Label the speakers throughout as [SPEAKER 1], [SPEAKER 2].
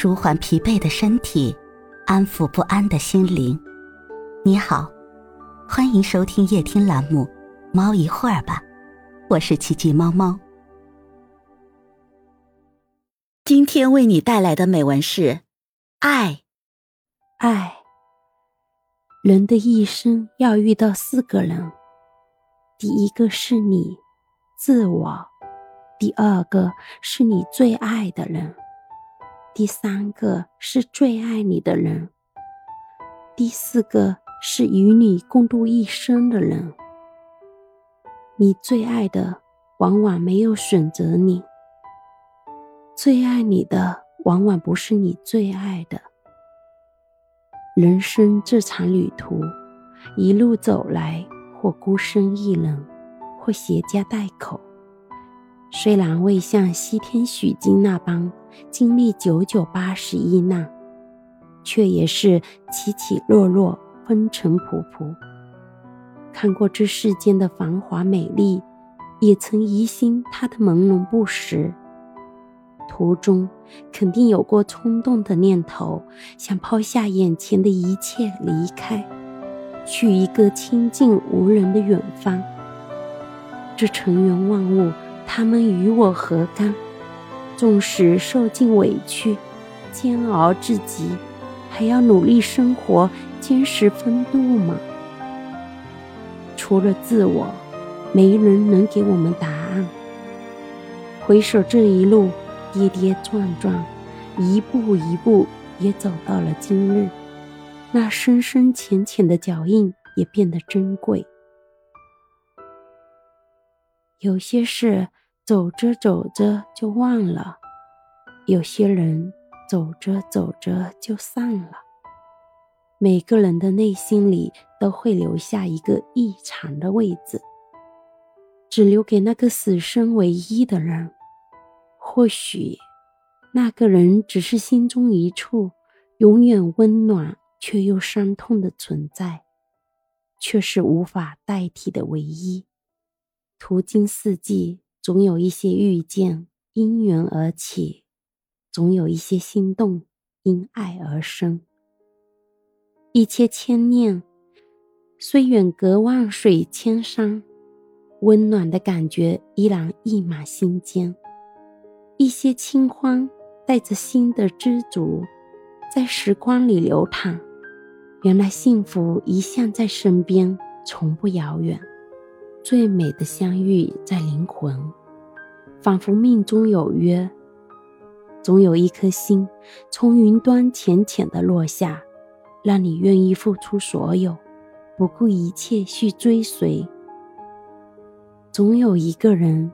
[SPEAKER 1] 舒缓疲惫的身体，安抚不安的心灵。你好，欢迎收听夜听栏目《猫一会儿吧》，我是奇迹猫猫。今天为你带来的美文是：爱，
[SPEAKER 2] 爱。人的一生要遇到四个人，第一个是你，自我；第二个是你最爱的人。第三个是最爱你的人，第四个是与你共度一生的人。你最爱的往往没有选择你，最爱你的往往不是你最爱的。人生这场旅途，一路走来，或孤身一人，或携家带口。虽然未像西天取经那般经历九九八十一难，却也是起起落落、风尘仆仆。看过这世间的繁华美丽，也曾疑心它的朦胧不实。途中肯定有过冲动的念头，想抛下眼前的一切离开，去一个清静无人的远方。这尘缘万物。他们与我何干？纵使受尽委屈，煎熬至极，还要努力生活，坚持风度吗？除了自我，没人能给我们答案。回首这一路跌跌撞撞，一步一步也走到了今日，那深深浅浅的脚印也变得珍贵。有些事走着走着就忘了，有些人走着走着就散了。每个人的内心里都会留下一个异常的位置，只留给那个死生唯一的人。或许，那个人只是心中一处永远温暖却又伤痛的存在，却是无法代替的唯一。途经四季，总有一些遇见因缘而起，总有一些心动因爱而生。一切牵念，虽远隔万水千山，温暖的感觉依然溢满心间。一些清欢，带着心的知足，在时光里流淌。原来幸福一向在身边，从不遥远。最美的相遇在灵魂，仿佛命中有约。总有一颗心从云端浅浅的落下，让你愿意付出所有，不顾一切去追随。总有一个人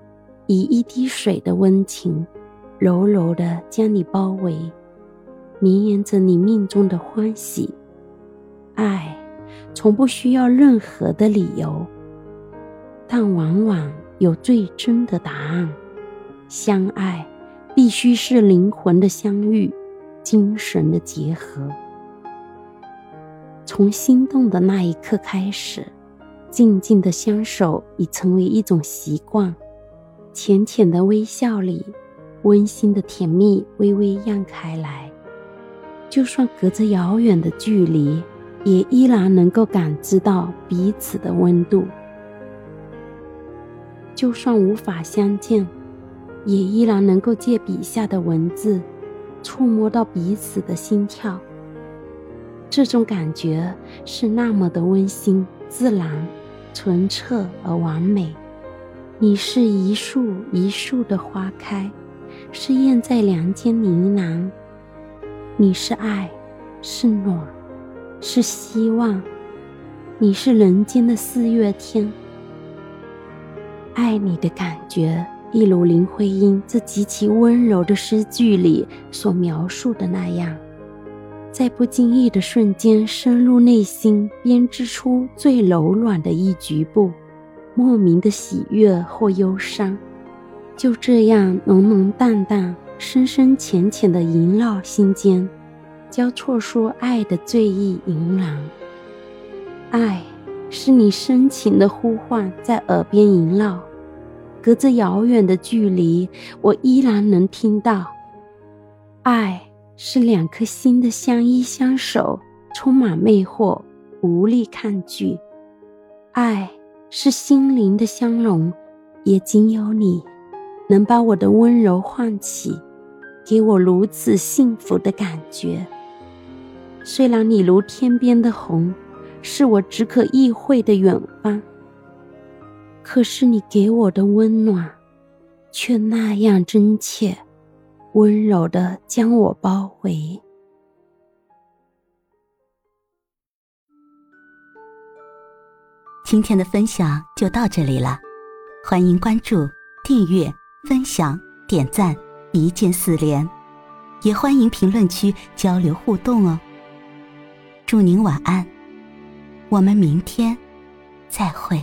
[SPEAKER 2] 以一滴水的温情，柔柔的将你包围，绵延着你命中的欢喜。爱，从不需要任何的理由。但往往有最真的答案。相爱，必须是灵魂的相遇，精神的结合。从心动的那一刻开始，静静的相守已成为一种习惯。浅浅的微笑里，温馨的甜蜜微微漾开来。就算隔着遥远的距离，也依然能够感知到彼此的温度。就算无法相见，也依然能够借笔下的文字，触摸到彼此的心跳。这种感觉是那么的温馨、自然、纯澈而完美。你是一树一树的花开，是燕在梁间呢喃。你是爱，是暖，是希望。你是人间的四月天。爱你的感觉，一如林徽因这极其温柔的诗句里所描述的那样，在不经意的瞬间深入内心，编织出最柔软的一局部，莫名的喜悦或忧伤，就这样浓浓淡淡、深深浅浅的萦绕心间，交错出爱的醉意盈然。爱。是你深情的呼唤在耳边萦绕，隔着遥远的距离，我依然能听到。爱是两颗心的相依相守，充满魅惑，无力抗拒。爱是心灵的相融，也仅有你，能把我的温柔唤起，给我如此幸福的感觉。虽然你如天边的虹，是我只可意会的远方，可是你给我的温暖，却那样真切。温柔的将我包围。
[SPEAKER 1] 今天的分享就到这里了，欢迎关注、订阅、分享、点赞，一键四连，也欢迎评论区交流互动哦。祝您晚安，我们明天再会。